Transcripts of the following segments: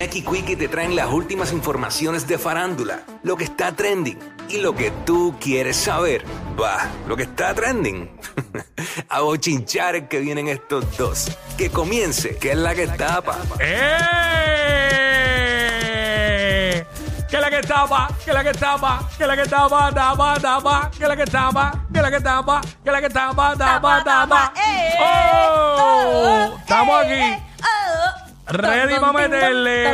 Jackie Quickie te traen las últimas informaciones de farándula, lo que está trending y lo que tú quieres saber. Va, lo que está trending. A bochinchar que vienen estos dos. Que comience, que es la que tapa. ¡Eh! Que la que tapa, que la que tapa, que la que tapa, tapa, tapa, que la que tapa, que la que tapa, que la que tapa, tapa, tapa. eh, ¡Oh! Estamos aquí. Ready para meterle.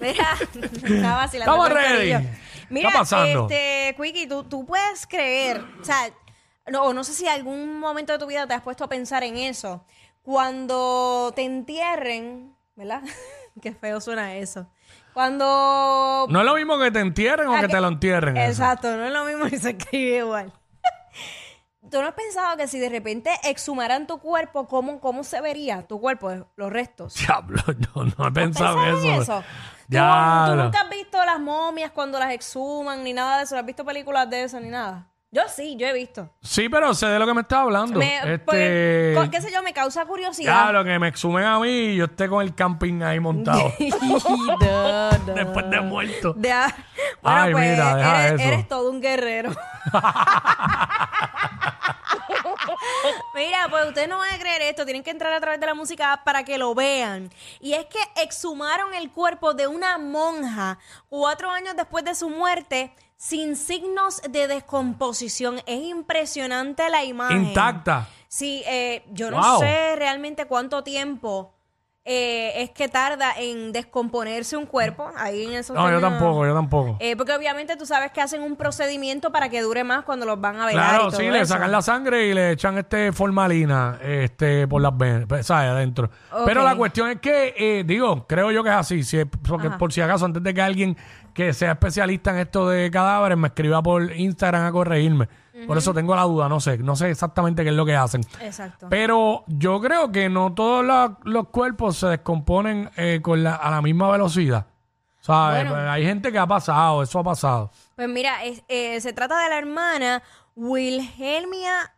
Mira, estaba vacilando Estamos ready. Mira, ¿Qué está pasando? este, Quickie, tú, tú puedes creer, o sea, no, no sé si algún momento de tu vida te has puesto a pensar en eso. Cuando te entierren, ¿verdad? Qué feo suena eso. Cuando No es lo mismo que te entierren o Ah, que que- te lo entierren. eso. Exacto, no es lo mismo y se escribe igual. ¿Tú no has pensado que si de repente exhumaran tu cuerpo, cómo, cómo se vería tu cuerpo, los restos? Diablo, yo no he ¿No has pensado en pensado eso. ¿Tú, tú Diablo. nunca has visto las momias cuando las exhuman ni nada de eso? ¿Has visto películas de eso ni nada? Yo sí, yo he visto. Sí, pero sé de lo que me estás hablando. Me- este... porque, co- qué sé yo, me causa curiosidad. Claro, que me exhumen a mí y yo esté con el camping ahí montado. No, no. Después de muerto. De- bueno, Ay, pues mira, eres, eso. eres todo un guerrero. Mira, pues usted no van a creer esto, tienen que entrar a través de la música para que lo vean. Y es que exhumaron el cuerpo de una monja cuatro años después de su muerte sin signos de descomposición. Es impresionante la imagen. Intacta. Sí, eh, yo no Wow. sé realmente cuánto tiempo eh, es que tarda en descomponerse un cuerpo. Ahí en esos No, yo términos- tampoco, yo tampoco. eh, porque obviamente tú sabes que hacen un procedimiento para que dure más cuando los van a velar. y Claro, todo sí, le eso. sacan la sangre y le echan este formalina este, por las venas, pues, ¿sabes? Adentro. Ok. Pero la cuestión es que, eh, digo, creo yo que es así. Si es- porque Ajá. por si acaso, antes de que alguien que sea especialista en esto de cadáveres me escriba por Instagram a corregirme. Por eso tengo la duda, no sé, no sé exactamente qué es lo que hacen. Exacto. Pero yo creo que no todos la- los cuerpos se descomponen eh, con la, a la misma velocidad. ¿Sabes? Bueno. Pues hay gente que ha pasado, eso ha pasado. Pues mira, es- eh, se trata de la hermana Wilhelmia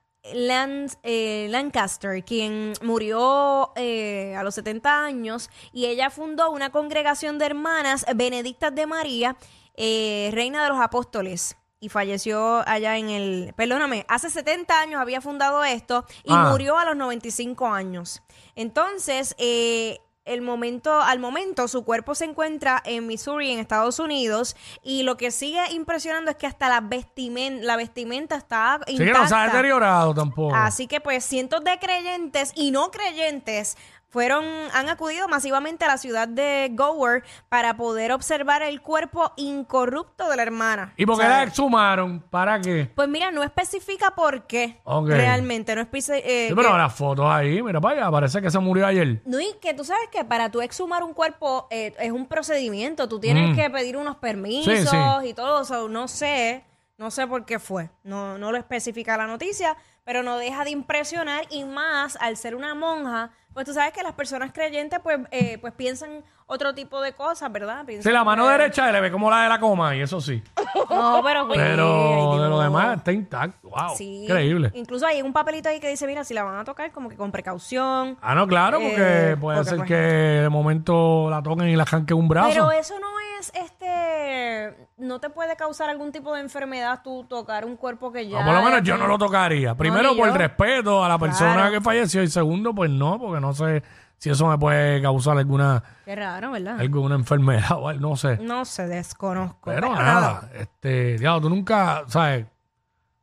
eh, Lancaster, quien murió eh, a los 70 años y ella fundó una congregación de hermanas benedictas de María, eh, reina de los apóstoles. Y falleció allá en el... Perdóname, hace 70 años había fundado esto y Ah. murió a los 95 años. Entonces, eh, el momento, al momento, su cuerpo se encuentra en Missouri, en Estados Unidos, y lo que sigue impresionando es que hasta la vestimenta, la vestimenta está Sí que no se ha intacta. deteriorado tampoco. Así que pues cientos de creyentes y no creyentes fueron, han acudido masivamente a la ciudad de Gower para poder observar el cuerpo incorrupto de la hermana. ¿Y por qué O la exhumaron? ¿Para qué? Pues mira, no especifica por qué. Ok. Realmente, no especifica. Sí, pero las fotos ahí, mira para allá, parece que se murió ayer. No, y que tú sabes que para tú exhumar un cuerpo eh, es un procedimiento. Tú tienes Mm. que pedir unos permisos Sí, sí. y todo eso. No sé, no sé por qué fue. No, no lo especifica la noticia, pero no deja de impresionar y más al ser una monja, pues tú sabes que las personas creyentes pues, eh, pues piensan otro tipo de cosas, ¿verdad? Sí, Piensan la mano que- derecha se le ve como la de la coma, y eso sí. No, pero... ay, Pero de lo Dios. demás está intacto. Wow. Sí. Increíble. Incluso hay un papelito ahí que dice, mira, si la van a tocar, como que con precaución. Ah, no, claro, porque Eh, puede porque, ser pues, que de momento la toquen y la janquen un brazo. Pero eso no es, este, no te puede causar algún tipo de enfermedad tú tocar un cuerpo que ya... Ah, por lo menos yo no lo tocaría. Primero ni por yo. respeto a la persona Claro. que falleció y segundo pues no, porque no sé si eso me puede causar alguna, Qué raro, ¿verdad? alguna enfermedad o algo, no sé. No se desconozco. Pero nada, este, diablo, tú nunca, ¿sabes?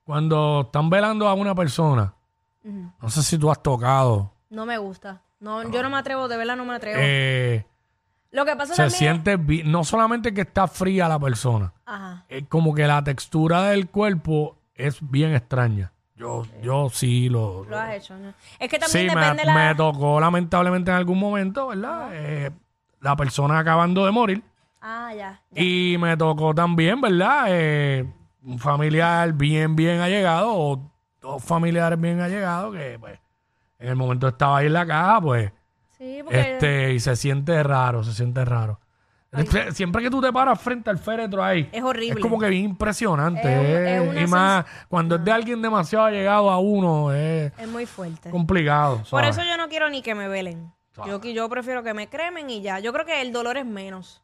Cuando están velando a una persona, no sé si tú has tocado, No me gusta. No, yo no me atrevo, de verdad no me atrevo. eh, Lo que pasa se también. siente, bi- no solamente que está fría la persona, Ajá. es como que la textura del cuerpo es bien extraña. Yo, yo sí lo, Lo has hecho, ¿no? Es que Sí, también me, depende la. me tocó lamentablemente en algún momento, ¿verdad? Eh, la persona acabando de morir. Ah, ya. ya. Y me tocó también, ¿verdad? Eh, un familiar bien, bien allegado, o dos familiares bien allegados, que pues en el momento estaba ahí en la caja, pues, Sí, porque. este, y se siente raro, se siente raro. Sie- Siempre que tú te paras frente al féretro ahí, Es horrible. es como que bien impresionante. Es eh, es y más cuando es de alguien demasiado allegado a uno, es Es muy fuerte. complicado. Por eso yo no quiero ni que me velen. Yo, yo prefiero que me cremen y ya. Yo creo que el dolor es menos.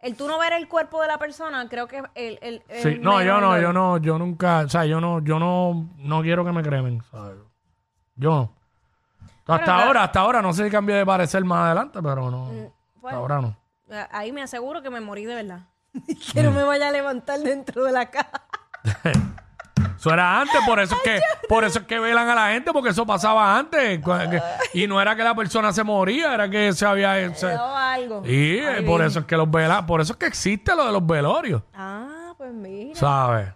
El tú no ver el cuerpo de la persona, creo que el, el, el Sí, no, yo no, yo no, yo nunca, o sea, yo no, yo no, no quiero que me cremen, ¿sabes? Yo no. Hasta Bueno, ahora, hasta ahora, no sé si cambié de parecer más adelante, pero no, pues- hasta ahora no. Ahí me aseguro que me morí de verdad. Mm. que no me vaya a levantar dentro de la caja. Eso era antes, por eso es que, por eso es que velan a la gente, porque eso pasaba antes. Y no era que la persona se moría, era que se había, se- algo. y eh, Ay, por bien. eso es que los velan, por eso es que existe lo de los velorios, Ah, pues mira. ¿sabes?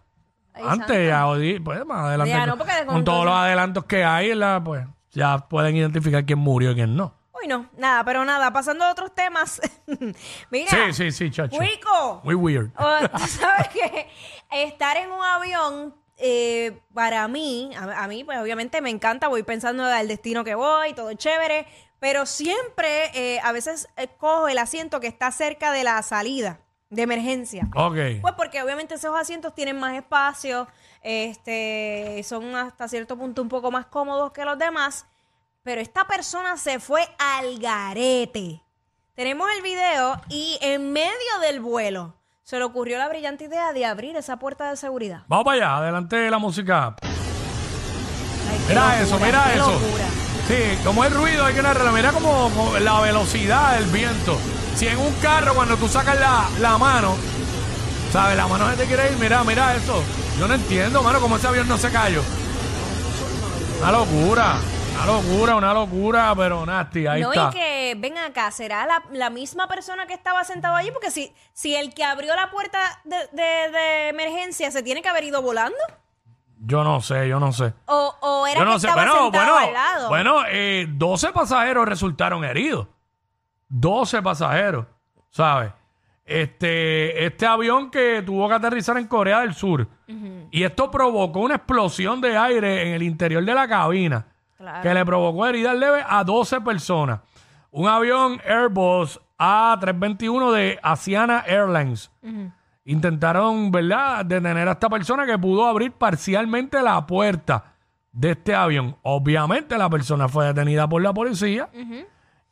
Antes, ya, pues más adelante, Ya, con, no, con todos los adelantos que hay, ¿verdad? pues ya pueden identificar quién murió y quién no. No, nada, pero nada, pasando a otros temas. Mira, Sí, sí, sí, chacho. Wico, Muy weird. oh, tú sabes que estar en un avión, eh, para mí, a, a mí, pues obviamente me encanta, voy pensando al destino que voy, todo es chévere, pero siempre, eh, a veces eh, cojo el asiento que está cerca de la salida de emergencia. Ok. Pues porque obviamente esos asientos tienen más espacio, este, son hasta cierto punto un poco más cómodos que los demás, pero esta persona se fue al garete. Tenemos el video y en medio del vuelo se le ocurrió la brillante idea de abrir esa puerta de seguridad. Vamos para allá, adelante la música. Ay, Mira locura, eso, mira eso. locura. Sí, como el ruido hay que narrarlo. Mira como, como la velocidad del viento. Si en un carro cuando tú sacas la, la mano, ¿sabes? La mano se te quiere ir. Mira, mira eso. Yo no entiendo, mano, cómo ese avión no se cayó. Una locura. Una locura, una locura, pero nasty, ahí no, está. y que ven acá, ¿será la, la misma persona que estaba sentado allí? Porque si, si el que abrió la puerta de, de- de emergencia se tiene que haber ido volando. Yo no sé, yo no sé. O, o era Yo no que sé. estaba Bueno, sentado bueno, al lado. bueno, eh, 12 pasajeros resultaron heridos. 12 pasajeros, ¿sabes? Este, este avión que tuvo que aterrizar en Corea del Sur. Y esto provocó una explosión de aire en el interior de la cabina. Claro. Que le provocó heridas leves a 12 personas. Un avión Airbus A321 de Asiana Airlines. Intentaron, ¿verdad?, detener a esta persona que pudo abrir parcialmente la puerta de este avión. Obviamente la persona fue detenida por la policía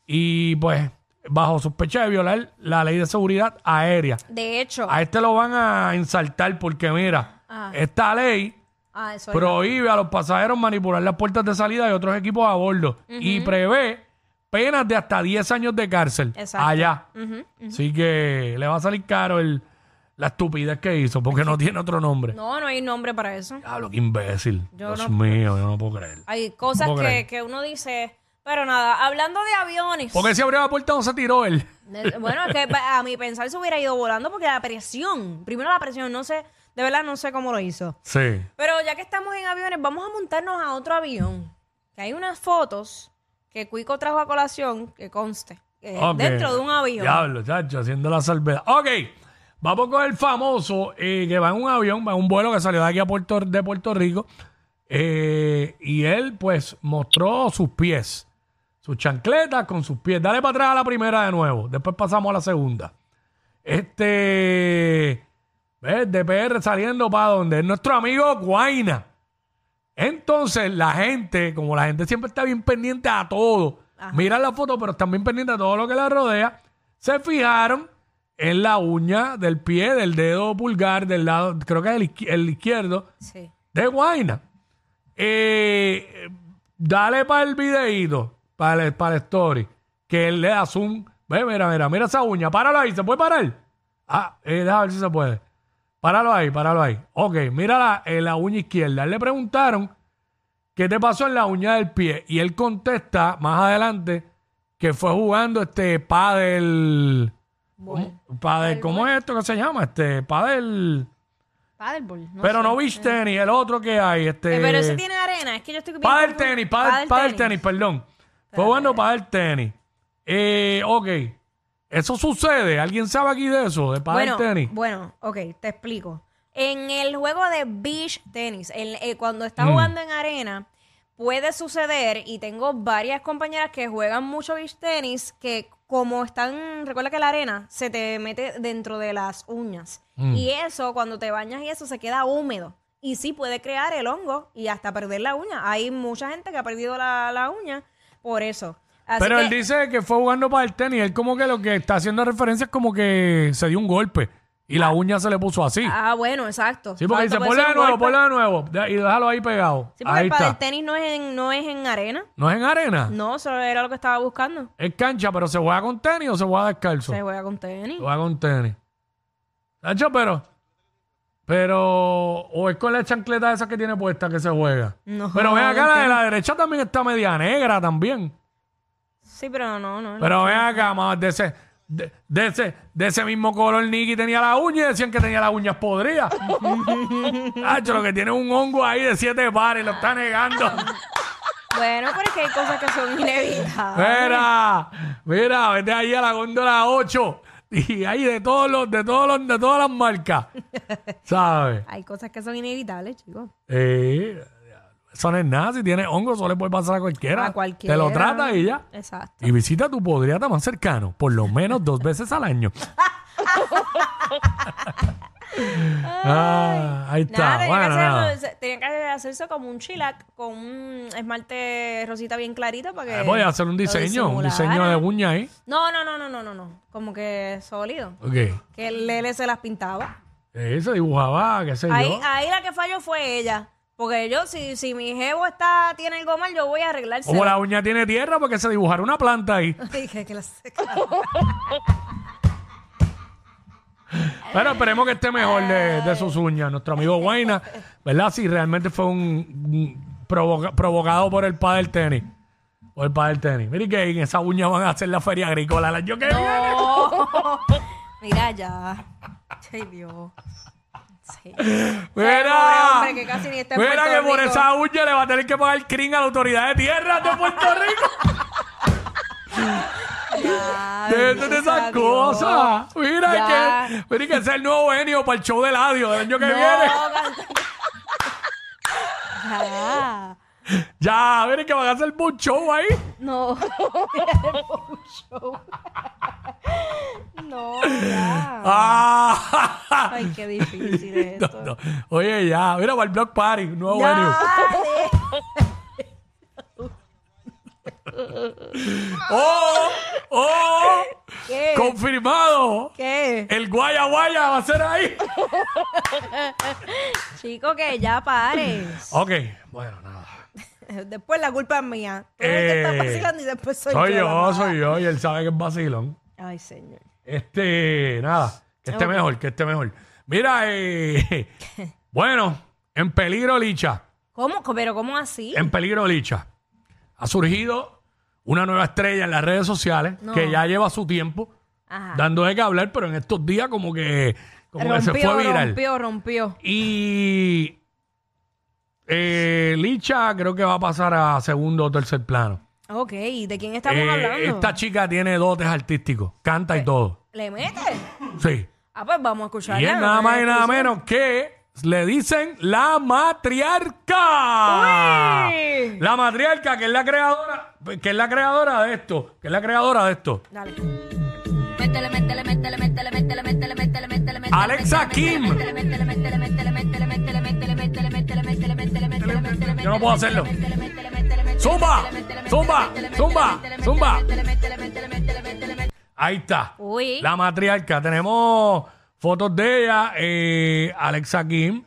y pues bajo sospecha de violar la ley de seguridad aérea. De hecho, A este lo van a insaltar porque mira, Ah. esta ley ah, eso prohíbe a los pasajeros manipular las puertas de salida y otros equipos a bordo y prevé penas de hasta 10 años de cárcel Exacto. allá. Así que le va a salir caro el, la estupidez que hizo porque no tiene otro nombre. no, no hay nombre para eso. Diablo, qué imbécil. Yo Dios no- mío, yo no puedo creer. Hay cosas puedo que, creer. que uno dice, pero nada, hablando de aviones. ¿Por qué si abrió la puerta no se tiró él? de- Bueno, es que pa- a mi pensar se hubiera ido volando porque la presión, primero la presión, no sé, de verdad no sé cómo lo hizo. Sí. Pero ya que estamos en aviones, vamos a montarnos a otro avión. Que hay unas fotos que Cuico trajo a colación, que conste, eh, dentro de un avión. Diablo, chacho, haciendo la salvedad. Ok, vamos con el famoso eh, que va en un avión, va en un vuelo que salió de aquí a Puerto, de Puerto Rico. eh, y él, pues, mostró sus pies, sus chancletas con sus pies. Dale para atrás a la primera de nuevo. Después pasamos a la segunda. Este. ¿Ves? De PR saliendo para donde es nuestro amigo Guaina. Entonces, la gente, como la gente siempre está bien pendiente a todo, miran la foto, pero están bien pendientes a todo lo que la rodea, se fijaron en la uña del pie, del dedo pulgar, del lado, creo que es el, el izquierdo, Sí. de Guaina. Eh, dale para el videíto, para el, para el story, que él le da zoom. Ve, mira, mira, mira esa uña. Páralo ahí, ¿se puede parar? Ah, eh, déjame ver si se puede. Páralo ahí, páralo ahí. Ok, mira la, eh, la uña izquierda. Le preguntaron qué te pasó en la uña del pie. Y él contesta más adelante que fue jugando este pádel. ¿Cómo, pádel, ¿cómo es esto que se llama? Este pádel. Paddleball. no pero sé. no beach tenis, el otro que hay. Este, Eh, pero ese tiene arena. Es que yo estoy confu- tenis, pádel, Paddle pádel tenis, perdón. Fue jugando pádel tenis. Eh, ok. ¿Eso sucede? ¿Alguien sabe aquí de eso? ¿De pádel Bueno, tenis? bueno, ok, te explico. En el juego de beach tenis, el- eh, cuando Mm. estás jugando en arena, puede suceder, y tengo varias compañeras que juegan mucho beach tenis, que como están, recuerda que la arena se te mete dentro de las uñas. Mm. Y eso, cuando te bañas y eso, se queda húmedo. Y sí puede crear el hongo y hasta perder la uña. Hay mucha gente que ha perdido la, la uña por eso. Así Pero que- él dice que fue jugando para el tenis. Él como que lo que está haciendo referencia es como que se dio un golpe y la uña se le puso así. Ah, bueno, exacto. sí, porque Exacto, dice, puede ponle ser de un nuevo, golpe. ponle de nuevo. De- Y déjalo ahí pegado. Sí, porque ahí el pádel está. tenis no es en, no es en arena. ¿No es en arena? No, eso era lo que estaba buscando. Es cancha, pero ¿se juega con tenis o se juega descalzo? Se juega con tenis. Se juega con tenis. Nacho, pero... Pero... O es con la chancleta esa que tiene puesta que se juega. No, pero ven acá, la de la derecha también está media negra también. Sí, pero no, no. no. Pero ven acá, más de ese, de, de ese, de ese mismo color Nicky tenía la uña y decían que tenía las uñas podridas. Nacho, lo que tiene un hongo ahí de siete pares, lo está negando. Bueno, pero es que hay cosas que son inevitables. Mira, mira, vete ahí a la góndola 8 y ahí de todos los, de todos los, de todas las marcas. ¿Sabes? Hay cosas que son inevitables, chicos. Eh, eso no es nada, si tiene hongo, eso le puede pasar a cualquiera. A cualquiera. Te lo trata y ya. Exacto. Y visita tu podriata más cercano, por lo menos dos veces al año. ah, ahí está. Nada, tenía, bueno, que tenía que hacerse como un chilac con un esmalte rosita bien clarito para que. Eh, Voy a hacer un diseño, un diseño de uña ahí. No, no, no, no, no, no, no. Como que sólido. Ok. Que el Lele se las pintaba. Eh, se dibujaba, qué sé Ahí, yo. ahí la que falló fue ella. Porque yo, si, si mi jevo está, tiene algo mal, yo voy a arreglarse. Como la uña tiene tierra, porque se dibujara una planta ahí. Dije que la sé. Pero esperemos que esté mejor de, de sus uñas. Nuestro amigo Guayna, ¿verdad? Si realmente fue un, un provoca- provocado por el padre del tenis. Por el padre del tenis. Miren que en esa uña van a hacer la feria agrícola el año que viene. Mira ya. Ay, Dios. Sí. Mira, hombre que casi ni está en mira Puerto que por Rico. esa uña le va a tener que pagar el crin a la autoridad de tierra de Puerto Rico. Ya, de, esas Dios. cosas. Mira Ya. que, mira que ese es el nuevo genio para el show de Ladio del año que No, viene. Ya. Ya, miren que van a hacer un show ahí. No. no, ya. Ah. Ay, qué difícil es No, esto. no. Oye, ya, mira para el Block Party, nuevo Ya, venue. ¡Oh! ¡Oh! ¿Qué? ¡Confirmado! ¿Qué? El Guaya Guaya va a ser ahí. Chico, que ya pares. Ok, bueno, nada. Después la culpa es mía. Tú eres el que Eh, está vacilando y después soy, Soy yo. la yo, mala. soy yo, y él sabe que es vacilón. Ay, señor. Este, nada, que esté Ok. mejor, que esté mejor. Mira, eh, bueno, en peligro Licha, ¿Cómo? ¿Pero cómo así? en peligro Licha. Ha surgido una nueva estrella en las redes sociales No. que ya lleva su tiempo Ajá. dando de qué hablar, pero en estos días como que, como que se fue viral. rompió, rompió. Y eh, Licha creo que va a pasar a segundo o tercer plano. Ok, ¿de quién estamos Eh, hablando? esta chica tiene dotes artísticos, canta y todo. ¿Le mete? Sí. Ah, pues vamos a escucharla. Y es nada más y nada menos que le dicen la matriarca. Uy. La matriarca, que es la creadora, que es la creadora de esto, que es la creadora de esto. Dale. Métele, métele, métele, métele, métele, métele, métele, métele, métele. Alexa Kim. Métele, métele, métele, métele, métele, métele, métele, métele, métele, métele, métele, métele, métele, Yo no puedo hacerlo. métele, métele, métele, métele, Zumba, zumba, zumba, métele, zumba. Ahí está. Uy. La matriarca. Tenemos fotos de ella, eh, Alexa Kim.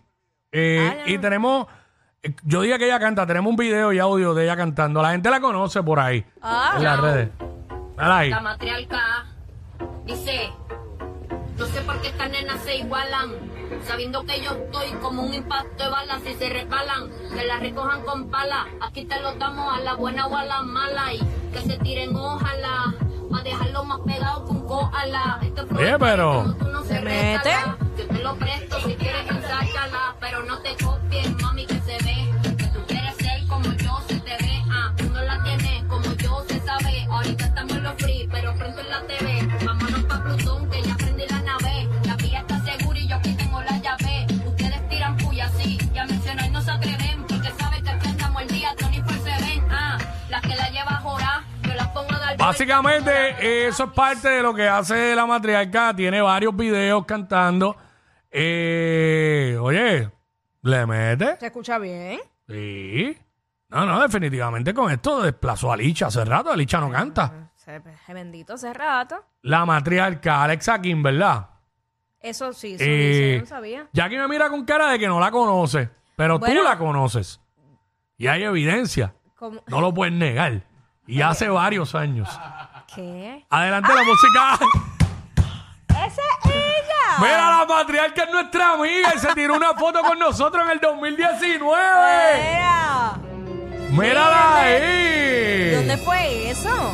eh, y tenemos, eh, yo diría que ella canta, tenemos un video y audio de ella cantando. La gente la conoce por ahí, Ah. en las redes. Ahí. La matriarca dice, no sé por qué estas nenas se igualan, sabiendo que yo estoy como un impacto de balas si se resbalan, que la recojan con pala, aquí te lo damos a la buena o a la mala y que se tiren ojalá, a dejarlo más pegado con koala. Este Oye, pero- como tú no se ¿Se mete? Yo te lo presto si quieres ensáchala, pero no te copies, mami, Básicamente, eso es parte de lo que hace la matriarca. Tiene varios videos cantando. Eh, oye, ¿le mete? ¿Se escucha bien? Sí. No, no, definitivamente con esto desplazó a Licha hace rato. Licha no canta. Se, se bendito hace rato. La matriarca, Alexa Kim, ¿verdad? Eso sí, eso Eh, yo no sabía. Jackie me mira con cara de que no la conoce, pero Bueno. tú la conoces. Y hay evidencia. No lo puedes negar. Y hace varios años. ¿Qué? Adelante la música. ¡Esa es ella! Mira, la matriarca es nuestra amiga y se tiró una foto con nosotros en el 2019. Mira. Mírala ahí. ¿Dónde fue eso?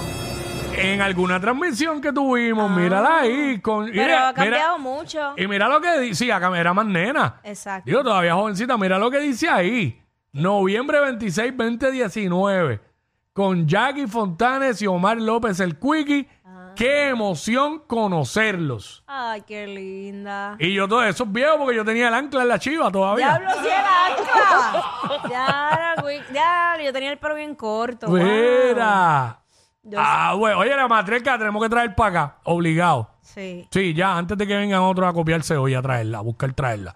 En alguna transmisión que tuvimos, mírala ahí. Con, Pero mira, ha cambiado mira- mucho. Y mira lo que dice, sí, acá era más nena. Exacto. Digo, todavía jovencita, mira lo que dice ahí. Noviembre 26, 2019. Con Jackie Fontanes y Omar López el Quickie. Ah. Qué emoción conocerlos. Ay, qué linda. Y yo todos esos viejos porque yo tenía el ancla en la chiva todavía. Diablo, si era ancla. Ya, güey, ya, yo tenía el pelo bien corto. Mira. Ah, bueno, oye, la matriarca tenemos que traer para acá, obligado. Sí. Sí, ya, antes de que vengan otros a copiarse hoy a traerla, a buscar traerla.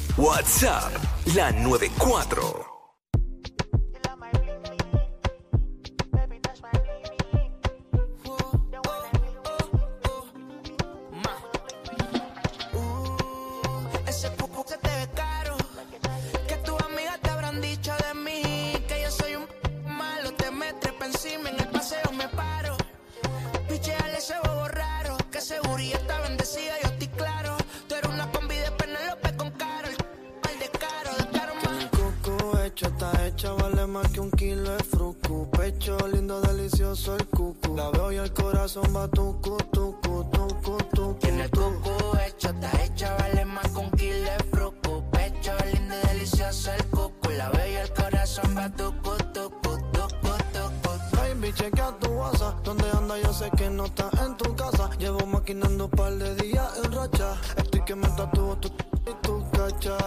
WhatsApp, la 94. Hecho, está hecha, vale más que un kilo de fruco. Pecho lindo, delicioso el cucu. La veo y el corazón va tucu, tucu, tucu, tucu. Tiene el cucu hecho, está hecha, vale más con kilo de fruco. Pecho lindo y delicioso el cucu. La veo y el corazón va tucu, tucu, tucu, tucu. Baby, chequea tu WhatsApp. ¿Dónde anda? Yo sé que no está en tu casa. Llevo maquinando un par de días en racha. Estoy que me tatúo tu y tu cacha.